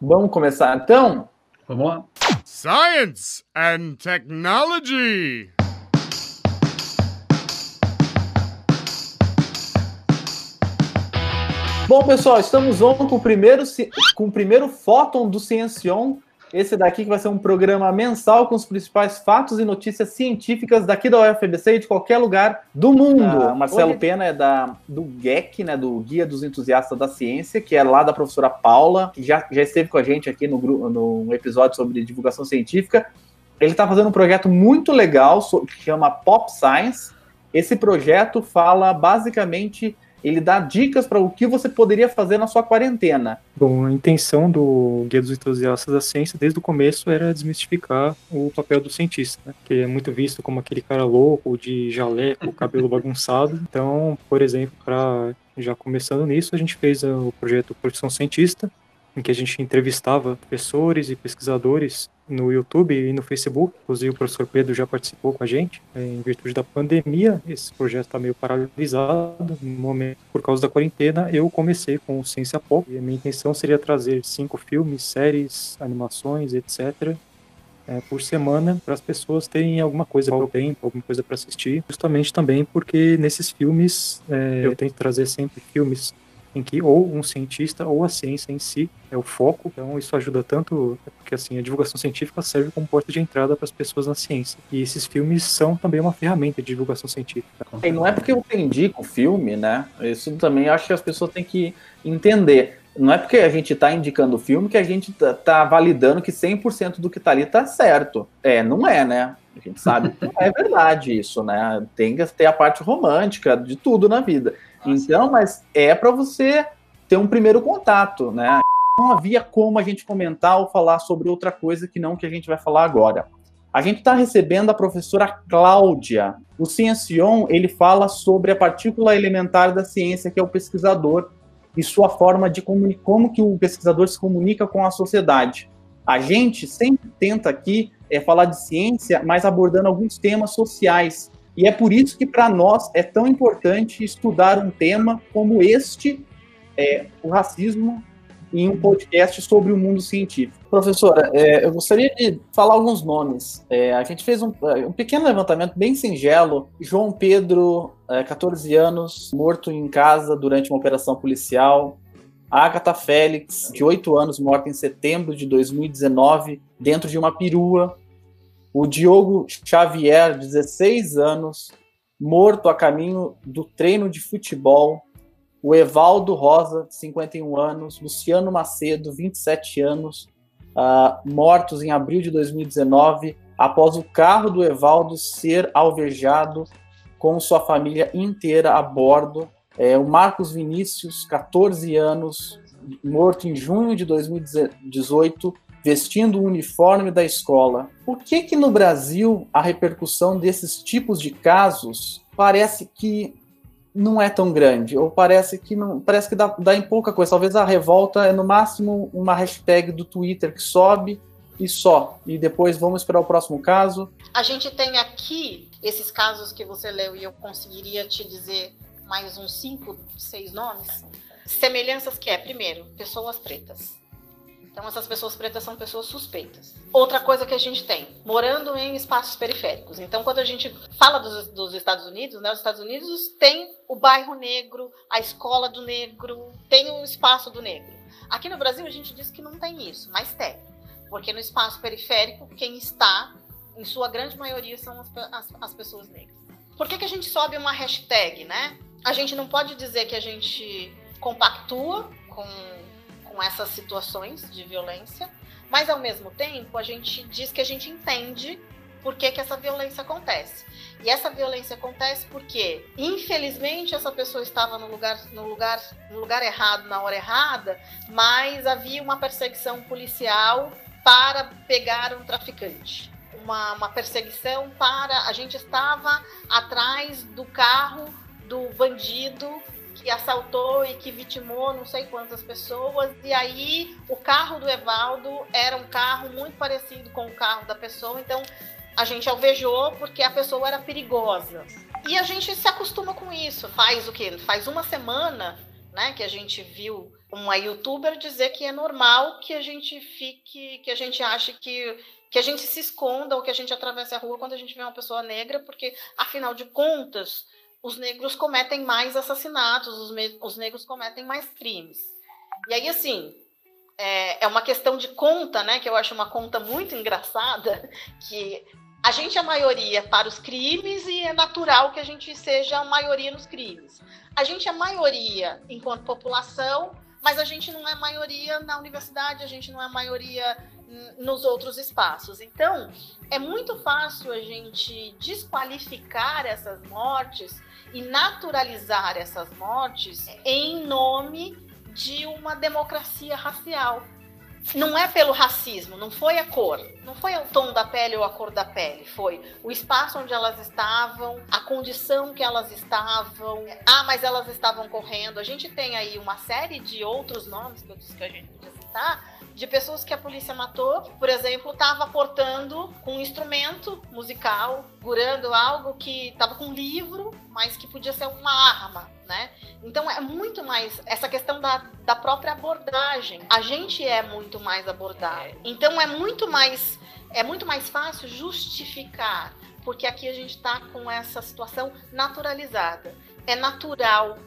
Vamos começar então? Vamos lá. Science and Technology. Bom, pessoal, estamos on com o primeiro, com o primeiro Fóton do Ciencion. Esse daqui que vai ser um programa mensal com os principais fatos e notícias científicas daqui da UFBC e de qualquer lugar do mundo. Ah, Marcelo Hoje... Pena é da, do GEC, né, do Guia dos Entusiastas da Ciência, que é lá da professora Paula, que já, já esteve com a gente aqui no, no episódio sobre divulgação científica. Ele está fazendo um projeto muito legal que chama Pop Science. Esse projeto fala basicamente ele dá dicas para o que você poderia fazer na sua quarentena. Bom, a intenção do Guia dos Entusiastas da Ciência desde o começo era desmistificar o papel do cientista, né? que é muito visto como aquele cara louco, de jaleco, cabelo bagunçado. Então, por exemplo, para já começando nisso, a gente fez o projeto Profissão Cientista, em que a gente entrevistava professores e pesquisadores no YouTube e no Facebook. Inclusive, o professor Pedro já participou com a gente. É, em virtude da pandemia, esse projeto está meio paralisado. No momento, por causa da quarentena, eu comecei com Ciência Pop. E a minha intenção seria trazer cinco filmes, séries, animações, etc. É, por semana para as pessoas terem alguma coisa para o tempo, alguma coisa para assistir. Justamente também porque nesses filmes é, eu tento trazer sempre filmes em que ou um cientista ou a ciência em si é o foco. Então isso ajuda tanto porque assim a divulgação científica serve como porta de entrada para as pessoas na ciência. E esses filmes são também uma ferramenta de divulgação científica. E não é porque eu indico o filme, né? Isso também acho que as pessoas têm que entender. Não é porque a gente está indicando o filme que a gente está tá validando que 100% do que está ali está certo. É, não é, né? A gente sabe que não é verdade isso, né? Tem que ter a parte romântica de tudo na vida. Então, mas é para você ter um primeiro contato, né? Não havia como a gente comentar ou falar sobre outra coisa que não que a gente vai falar agora. A gente está recebendo a professora Cláudia. O Ciencion, ele fala sobre a partícula elementar da ciência, que é o pesquisador, e sua forma de como que o pesquisador se comunica com a sociedade. A gente sempre tenta aqui é, falar de ciência, mas abordando alguns temas sociais, e é por isso que, para nós, é tão importante estudar um tema como este, é, o racismo, em um podcast sobre o mundo científico. Professora, é, eu gostaria de falar alguns nomes. É, a gente fez um, um, pequeno levantamento bem singelo. João Pedro, 14 é, anos, morto em casa durante uma operação policial. Agatha Félix, de 8 anos, morta em setembro de 2019, dentro de uma perua o Diogo Xavier, 16 anos, morto a caminho do treino de futebol. O Evaldo Rosa, 51 anos. Luciano Macedo, 27 anos, uh, mortos em abril de 2019, após o carro do Evaldo ser alvejado com sua família inteira a bordo. É, o Marcos Vinícius, 14 anos, morto em junho de 2018 vestindo o uniforme da escola. Por que que no Brasil a repercussão desses tipos de casos parece que não é tão grande, ou parece que não, parece que dá, dá em pouca coisa. Talvez a revolta é no máximo uma hashtag do Twitter que sobe e só. E depois vamos para o próximo caso. A gente tem aqui esses casos que você leu e eu conseguiria te dizer mais uns cinco, seis nomes. Semelhanças que é, primeiro, pessoas pretas. Então, essas pessoas pretas são pessoas suspeitas. Outra coisa que a gente tem, morando em espaços periféricos. Então, quando a gente fala dos, dos Estados Unidos, né, os Estados Unidos tem o bairro negro, a escola do negro, tem o espaço do negro. Aqui no Brasil, a gente diz que não tem isso, mas tem. Porque no espaço periférico, quem está, em sua grande maioria, são as, as, as pessoas negras. Por que, que a gente sobe uma hashtag, né? A gente não pode dizer que a gente compactua com com essas situações de violência, mas ao mesmo tempo a gente diz que a gente entende por que, que essa violência acontece. E essa violência acontece porque, infelizmente, essa pessoa estava no lugar, no lugar, no lugar errado, na hora errada, mas havia uma perseguição policial para pegar um traficante. Uma, uma perseguição para. A gente estava atrás do carro do bandido que assaltou e que vitimou não sei quantas pessoas. E aí o carro do Evaldo era um carro muito parecido com o carro da pessoa, então a gente alvejou porque a pessoa era perigosa. E a gente se acostuma com isso. Faz o quê? Faz uma semana, né, que a gente viu uma youtuber dizer que é normal que a gente fique, que a gente ache que que a gente se esconda ou que a gente atravesse a rua quando a gente vê uma pessoa negra, porque afinal de contas, os negros cometem mais assassinatos, os, os negros cometem mais crimes. E aí assim, é, é uma questão de conta, né, que eu acho uma conta muito engraçada, que a gente é a maioria para os crimes e é natural que a gente seja a maioria nos crimes. A gente é a maioria enquanto população, mas a gente não é maioria na universidade, a gente não é maioria nos outros espaços. Então, é muito fácil a gente desqualificar essas mortes e naturalizar essas mortes em nome de uma democracia racial não é pelo racismo, não foi a cor, não foi o tom da pele ou a cor da pele, foi o espaço onde elas estavam, a condição que elas estavam. Ah, mas elas estavam correndo. A gente tem aí uma série de outros nomes que eu disse que a gente citar, de pessoas que a polícia matou, por exemplo, estava portando um instrumento musical, segurando algo que estava com um livro, mas que podia ser uma arma, né? Então é muito mais essa questão da, da própria abordagem. A gente é muito mais abordado. Então é muito mais é muito mais fácil justificar, porque aqui a gente está com essa situação naturalizada. É natural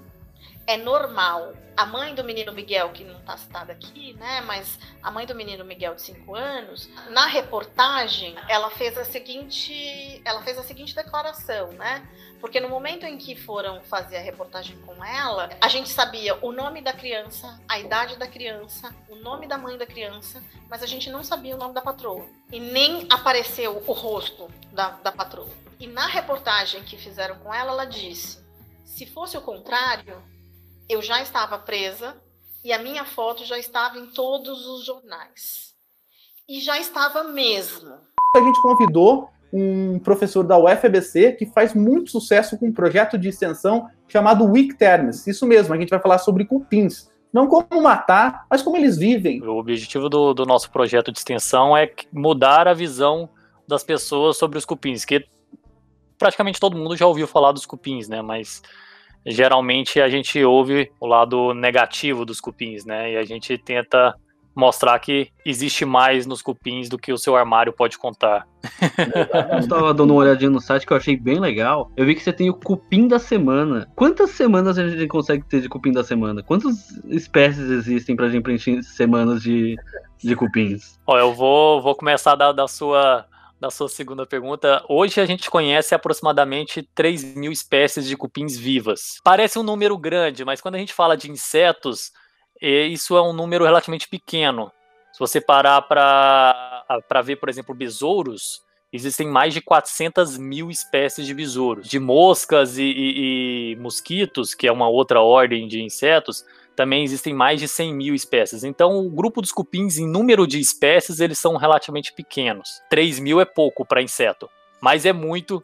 é normal. A mãe do menino Miguel, que não está citada aqui, né? Mas a mãe do menino Miguel de 5 anos, na reportagem, ela fez a seguinte, ela fez a seguinte declaração, né? Porque no momento em que foram fazer a reportagem com ela, a gente sabia o nome da criança, a idade da criança, o nome da mãe da criança, mas a gente não sabia o nome da patroa. E nem apareceu o rosto da, da patroa. E na reportagem que fizeram com ela, ela disse: se fosse o contrário, eu já estava presa e a minha foto já estava em todos os jornais. E já estava mesmo. A gente convidou um professor da UFABC que faz muito sucesso com um projeto de extensão chamado Weak Terms. Isso mesmo, a gente vai falar sobre cupins. Não como matar, mas como eles vivem. O objetivo do, do nosso projeto de extensão é mudar a visão das pessoas sobre os cupins, que praticamente todo mundo já ouviu falar dos cupins, né? Mas geralmente a gente ouve o lado negativo dos cupins, né? E a gente tenta mostrar que existe mais nos cupins do que o seu armário pode contar. Eu estava dando uma olhadinha no site que eu achei bem legal. Eu vi que você tem o cupim da semana. Quantas semanas a gente consegue ter de cupim da semana? Quantas espécies existem para a gente preencher semanas de, de cupins? Ó, eu vou, vou começar da, da sua da sua segunda pergunta, hoje a gente conhece aproximadamente 3 mil espécies de cupins vivas. Parece um número grande, mas quando a gente fala de insetos, isso é um número relativamente pequeno. Se você parar para ver, por exemplo, besouros, existem mais de 400 mil espécies de besouros. De moscas e, e, e mosquitos, que é uma outra ordem de insetos, também existem mais de 100 mil espécies. Então, o grupo dos cupins, em número de espécies, eles são relativamente pequenos. 3 mil é pouco para inseto, mas é muito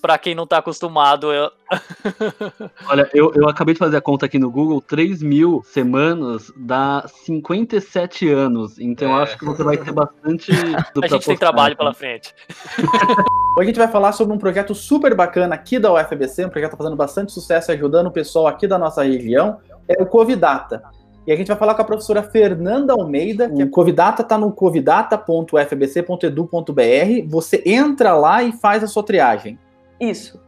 para quem não está acostumado. Eu... Olha, eu, eu acabei de fazer a conta aqui no Google, 3 mil semanas dá 57 anos. Então é. eu acho que você vai ter bastante. a gente tem trabalho pela frente. Hoje a gente vai falar sobre um projeto super bacana aqui da UFBC, um projeto que está fazendo bastante sucesso ajudando o pessoal aqui da nossa região é o Covidata. E a gente vai falar com a professora Fernanda Almeida, que o Covidata está no covidata.fbc.edu.br. Você entra lá e faz a sua triagem. Isso.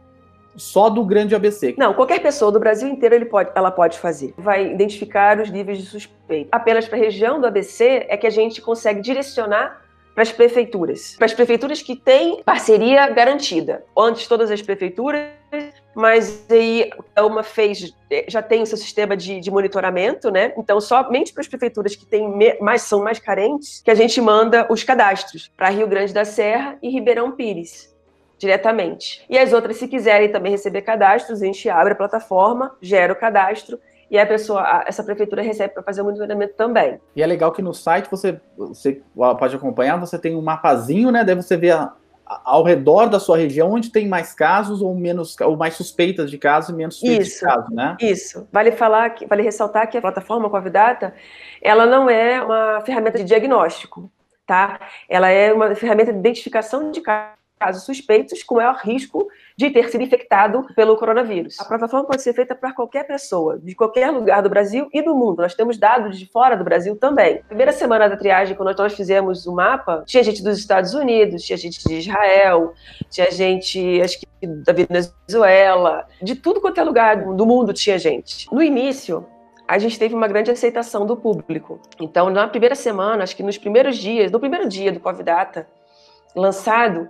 Só do grande ABC. Não, qualquer pessoa do Brasil inteiro ele pode, ela pode fazer. Vai identificar os níveis de suspeito. Apenas para a região do ABC é que a gente consegue direcionar para as prefeituras. Para as prefeituras que têm parceria garantida. Antes, todas as prefeituras mas aí uma fez, já tem o seu sistema de, de monitoramento, né? Então, somente para as prefeituras que têm mais, são mais carentes, que a gente manda os cadastros para Rio Grande da Serra e Ribeirão Pires, diretamente. E as outras, se quiserem também receber cadastros, a gente abre a plataforma, gera o cadastro e a pessoa, essa prefeitura recebe para fazer o monitoramento também. E é legal que no site você, você pode acompanhar, você tem um mapazinho, né? Daí você vê a, ao redor da sua região onde tem mais casos ou menos ou mais suspeitas de casos e menos suspeitas isso, de casos, né? Isso. Vale falar que vale ressaltar que a plataforma Covidata, ela não é uma ferramenta de diagnóstico, tá? Ela é uma ferramenta de identificação de casos suspeitos com maior risco de ter sido infectado pelo coronavírus. A plataforma pode ser feita para qualquer pessoa, de qualquer lugar do Brasil e do mundo. Nós temos dados de fora do Brasil também. Primeira semana da triagem, quando nós fizemos o mapa, tinha gente dos Estados Unidos, tinha gente de Israel, tinha gente, acho que da Venezuela, de tudo quanto é lugar do mundo tinha gente. No início, a gente teve uma grande aceitação do público. Então, na primeira semana, acho que nos primeiros dias, no primeiro dia do Covid Data lançado,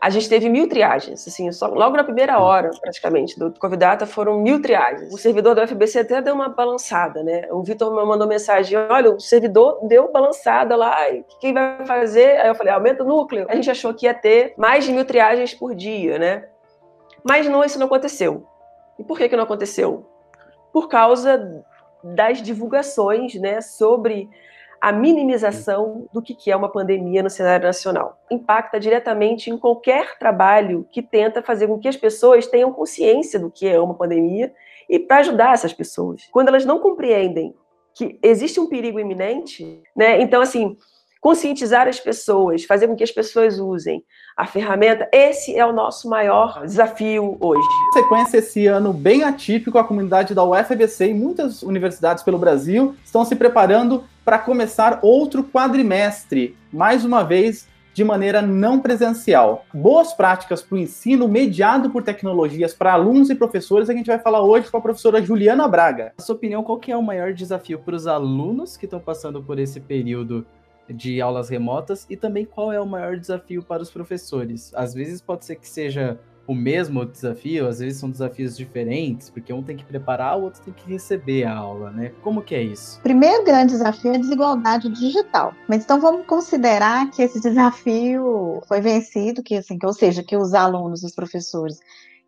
a gente teve mil triagens, assim, só, logo na primeira hora, praticamente, do Covid Data foram mil triagens. O servidor do FBC até deu uma balançada, né? O Vitor me mandou mensagem, olha, o servidor deu balançada lá, e quem vai fazer? Aí eu falei, aumenta o núcleo. A gente achou que ia ter mais de mil triagens por dia, né? Mas não, isso não aconteceu. E por que que não aconteceu? Por causa das divulgações né, sobre a minimização do que é uma pandemia no cenário nacional. Impacta diretamente em qualquer trabalho que tenta fazer com que as pessoas tenham consciência do que é uma pandemia e para ajudar essas pessoas. Quando elas não compreendem que existe um perigo iminente, né? Então, assim, conscientizar as pessoas, fazer com que as pessoas usem a ferramenta, esse é o nosso maior desafio hoje. Sequência esse ano bem atípico, a comunidade da UFBC e muitas universidades pelo Brasil estão se preparando para começar outro quadrimestre, mais uma vez de maneira não presencial. Boas práticas para o ensino mediado por tecnologias para alunos e professores, a gente vai falar hoje com a professora Juliana Braga. Na sua opinião, qual que é o maior desafio para os alunos que estão passando por esse período de aulas remotas e também qual é o maior desafio para os professores. Às vezes pode ser que seja o mesmo desafio, às vezes são desafios diferentes, porque um tem que preparar, o outro tem que receber a aula, né? Como que é isso? Primeiro grande desafio é a desigualdade digital. Mas então vamos considerar que esse desafio foi vencido, que assim, que, ou seja, que os alunos, os professores,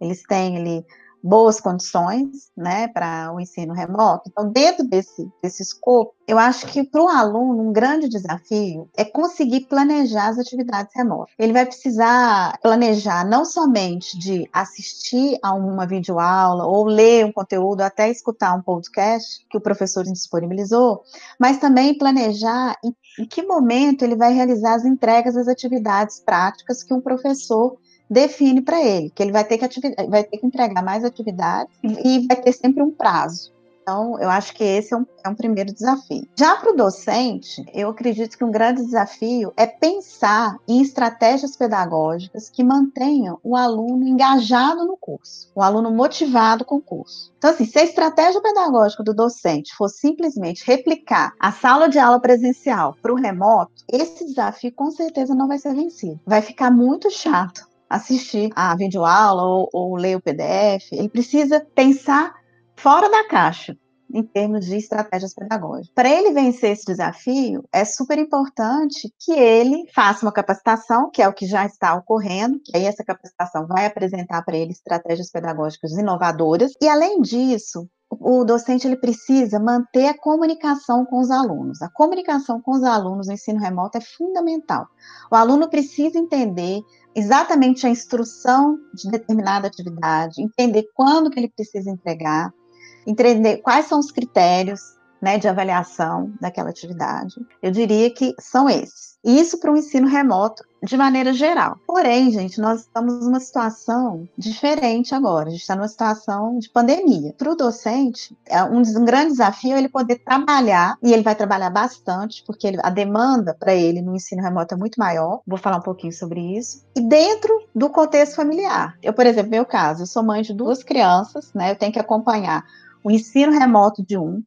eles têm ali boas condições, né, para o ensino remoto. Então, dentro desse, desse escopo, eu acho que para o aluno um grande desafio é conseguir planejar as atividades remotas. Ele vai precisar planejar não somente de assistir a uma videoaula ou ler um conteúdo, até escutar um podcast que o professor disponibilizou, mas também planejar em, em que momento ele vai realizar as entregas das atividades práticas que um professor define para ele que ele vai ter que, vai ter que entregar mais atividades e vai ter sempre um prazo. Então, eu acho que esse é um, é um primeiro desafio. Já para o docente, eu acredito que um grande desafio é pensar em estratégias pedagógicas que mantenham o aluno engajado no curso, o aluno motivado com o curso. Então, assim, se a estratégia pedagógica do docente for simplesmente replicar a sala de aula presencial para o remoto, esse desafio com certeza não vai ser vencido. Vai ficar muito chato assistir a videoaula ou, ou ler o PDF, ele precisa pensar fora da caixa em termos de estratégias pedagógicas. Para ele vencer esse desafio, é super importante que ele faça uma capacitação, que é o que já está ocorrendo, que aí essa capacitação vai apresentar para ele estratégias pedagógicas inovadoras, e além disso, o docente ele precisa manter a comunicação com os alunos. A comunicação com os alunos no ensino remoto é fundamental. O aluno precisa entender exatamente a instrução de determinada atividade, entender quando que ele precisa entregar, entender quais são os critérios né, de avaliação daquela atividade. Eu diria que são esses. Isso para o ensino remoto de maneira geral. Porém, gente, nós estamos numa situação diferente agora. A gente está numa situação de pandemia. Para o docente, é um, grande desafio é ele poder trabalhar, e ele vai trabalhar bastante, porque a demanda para ele no ensino remoto é muito maior. Vou falar um pouquinho sobre isso. E dentro do contexto familiar. Eu, por exemplo, meu caso, eu sou mãe de duas crianças, né? Eu tenho que acompanhar o ensino remoto de um,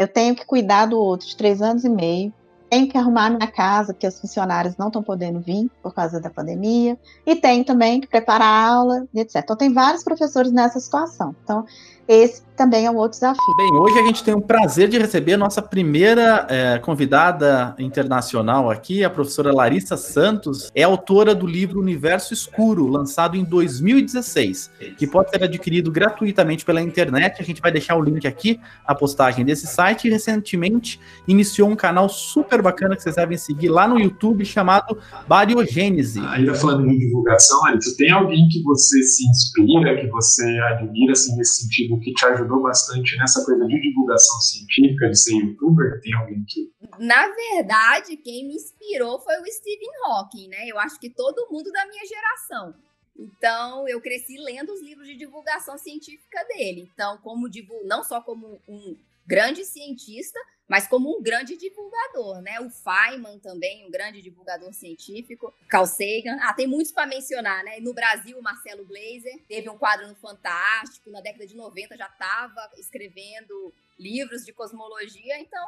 eu tenho que cuidar do outro de três anos e meio, tenho que arrumar minha casa, porque os funcionários não estão podendo vir por causa da pandemia, e tenho também que preparar a aula, etc. Então, tem vários professores nessa situação. Então, esse também é um outro desafio. Bem, hoje a gente tem o prazer de receber a nossa primeira é, convidada internacional aqui, a professora Larissa Santos, é autora do livro Universo Escuro, lançado em 2016, que pode ser adquirido gratuitamente pela internet. A gente vai deixar o link aqui, a postagem desse site, e recentemente iniciou um canal super bacana que vocês devem seguir lá no YouTube, chamado Bariogênese. Ainda falando em divulgação, Larissa, tem alguém que você se inspira, que você admira, assim, nesse sentido, que te ajudou bastante nessa coisa de divulgação científica, de ser youtuber? Tem alguém que. Na verdade, quem me inspirou foi o Stephen Hawking, né? Eu acho que todo mundo da minha geração. Então, eu cresci lendo os livros de divulgação científica dele. Então, como não só como um grande cientista, mas como um grande divulgador, né? O Feynman também, um grande divulgador científico, Carl Sagan. Ah, tem muitos para mencionar, né? No Brasil, o Marcelo Blazer teve um quadro no Fantástico, na década de 90 já estava escrevendo livros de cosmologia, então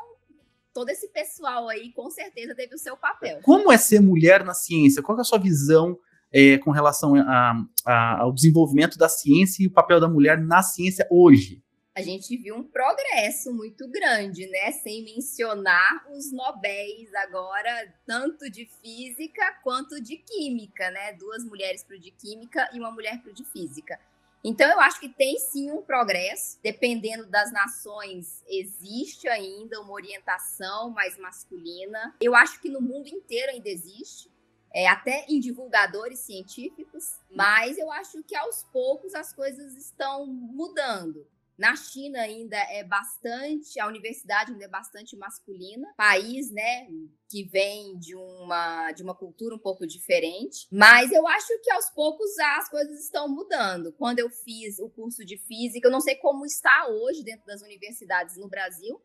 todo esse pessoal aí com certeza teve o seu papel. Como é ser mulher na ciência? Qual é a sua visão é, com relação a, a, ao desenvolvimento da ciência e o papel da mulher na ciência hoje? A gente viu um progresso muito grande, né? Sem mencionar os Nobéis agora, tanto de física quanto de química, né? Duas mulheres para o de química e uma mulher para o de física. Então, eu acho que tem sim um progresso, dependendo das nações, existe ainda uma orientação mais masculina. Eu acho que no mundo inteiro ainda existe, é, até em divulgadores científicos, mas eu acho que aos poucos as coisas estão mudando. Na China ainda é bastante, a universidade ainda é bastante masculina, país, né, que vem de uma de uma cultura um pouco diferente, mas eu acho que aos poucos as coisas estão mudando. Quando eu fiz o curso de física, eu não sei como está hoje dentro das universidades no Brasil,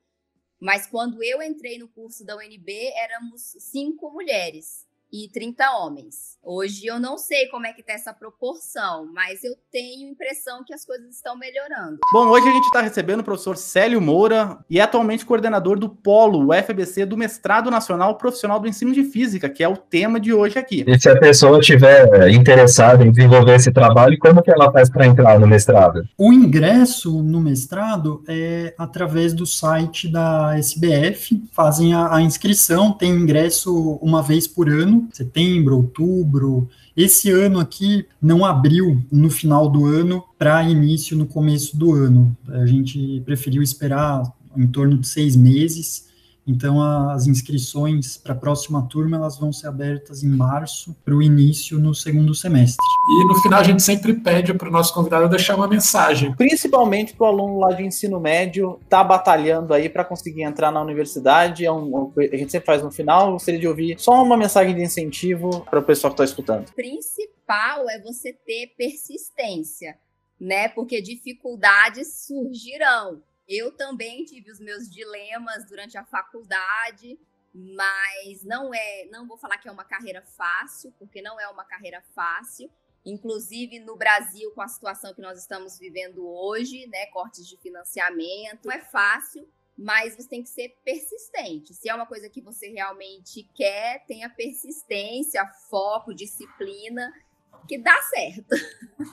mas quando eu entrei no curso da UNB, éramos cinco mulheres e 30 homens. Hoje eu não sei como é que tá essa proporção, mas eu tenho impressão que as coisas estão melhorando. Bom, hoje a gente está recebendo o professor Célio Moura e é atualmente coordenador do Polo UFBC do Mestrado Nacional Profissional do Ensino de Física, que é o tema de hoje aqui. E se a pessoa estiver interessada em desenvolver esse trabalho, como que ela faz para entrar no mestrado? O ingresso no mestrado é através do site da SBF, fazem a, a inscrição, tem ingresso uma vez por ano setembro, outubro. Esse ano aqui não abriu no final do ano para início no começo do ano. A gente preferiu esperar em torno de seis meses então, as inscrições para a próxima turma elas vão ser abertas em março para o início no segundo semestre. E no final a gente sempre pede para o nosso convidado deixar uma mensagem. Principalmente para o aluno lá de ensino médio está batalhando aí para conseguir entrar na universidade. É um, a gente sempre faz no final. Gostaria de ouvir só uma mensagem de incentivo para o pessoal que está escutando. O principal é você ter persistência, né? Porque dificuldades surgirão. Eu também tive os meus dilemas durante a faculdade, mas não é, não vou falar que é uma carreira fácil, porque não é uma carreira fácil. Inclusive no Brasil, com a situação que nós estamos vivendo hoje, né, cortes de financiamento, não é fácil, mas você tem que ser persistente. Se é uma coisa que você realmente quer, tenha persistência, foco, disciplina, que dá certo.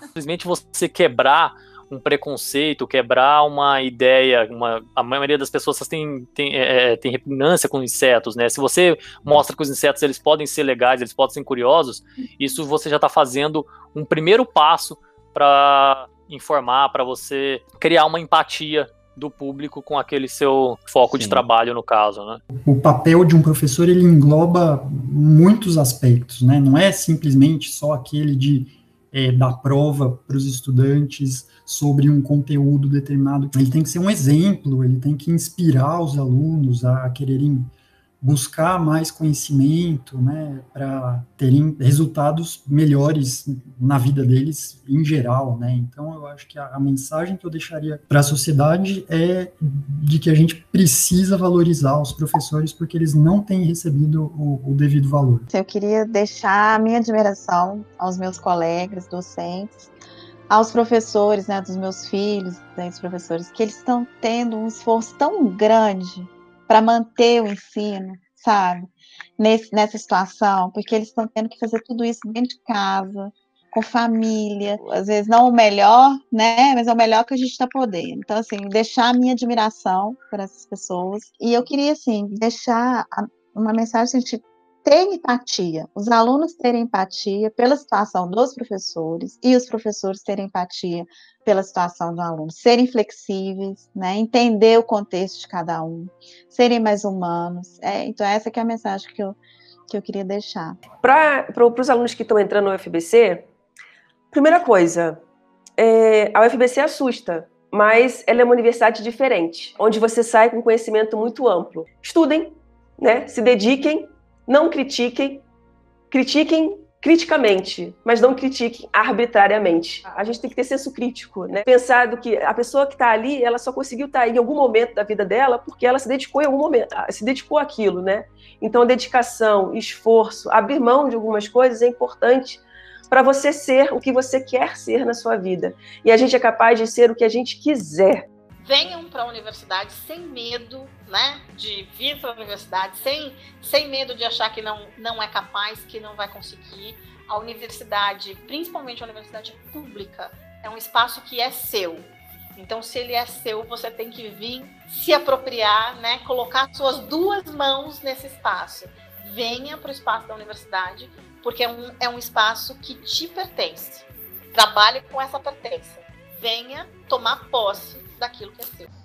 Simplesmente você quebrar um preconceito, quebrar uma ideia. Uma, a maioria das pessoas tem, tem, é, é, tem repugnância com insetos, né? Se você mostra que os insetos eles podem ser legais, eles podem ser curiosos, isso você já está fazendo um primeiro passo para informar, para você criar uma empatia do público com aquele seu foco Sim. de trabalho no caso, né? O papel de um professor ele engloba muitos aspectos, né? Não é simplesmente só aquele de é, dar prova para os estudantes sobre um conteúdo determinado. Ele tem que ser um exemplo, ele tem que inspirar os alunos a quererem buscar mais conhecimento, né, para terem resultados melhores na vida deles em geral, né? Então eu acho que a, a mensagem que eu deixaria para a sociedade é de que a gente precisa valorizar os professores porque eles não têm recebido o, o devido valor. Eu queria deixar a minha admiração aos meus colegas docentes aos professores, né, dos meus filhos, né, dos professores, que eles estão tendo um esforço tão grande para manter o ensino, sabe? Nesse, nessa situação, porque eles estão tendo que fazer tudo isso dentro de casa, com família, às vezes não o melhor, né? Mas é o melhor que a gente está podendo. Então, assim, deixar a minha admiração por essas pessoas. E eu queria, assim, deixar uma mensagem assim, ter empatia, os alunos terem empatia pela situação dos professores e os professores terem empatia pela situação do aluno, serem flexíveis, né, entender o contexto de cada um, serem mais humanos. É, então, essa é a mensagem que eu, que eu queria deixar. Para os alunos que estão entrando no UFBC, primeira coisa, é, a UFBC assusta, mas ela é uma universidade diferente, onde você sai com conhecimento muito amplo. Estudem, né, se dediquem não critiquem, critiquem criticamente, mas não critique arbitrariamente. A gente tem que ter senso crítico, né? Pensar do que a pessoa que está ali, ela só conseguiu estar tá em algum momento da vida dela porque ela se dedicou em algum momento, se dedicou àquilo, né? Então, dedicação, esforço, abrir mão de algumas coisas é importante para você ser o que você quer ser na sua vida. E a gente é capaz de ser o que a gente quiser. Venham para a universidade sem medo, né, de vir para a universidade, sem, sem medo de achar que não, não é capaz, que não vai conseguir. A universidade, principalmente a universidade pública, é um espaço que é seu. Então, se ele é seu, você tem que vir se apropriar, né, colocar suas duas mãos nesse espaço. Venha para o espaço da universidade, porque é um, é um espaço que te pertence. Trabalhe com essa pertença. Venha tomar posse daquilo que é seu.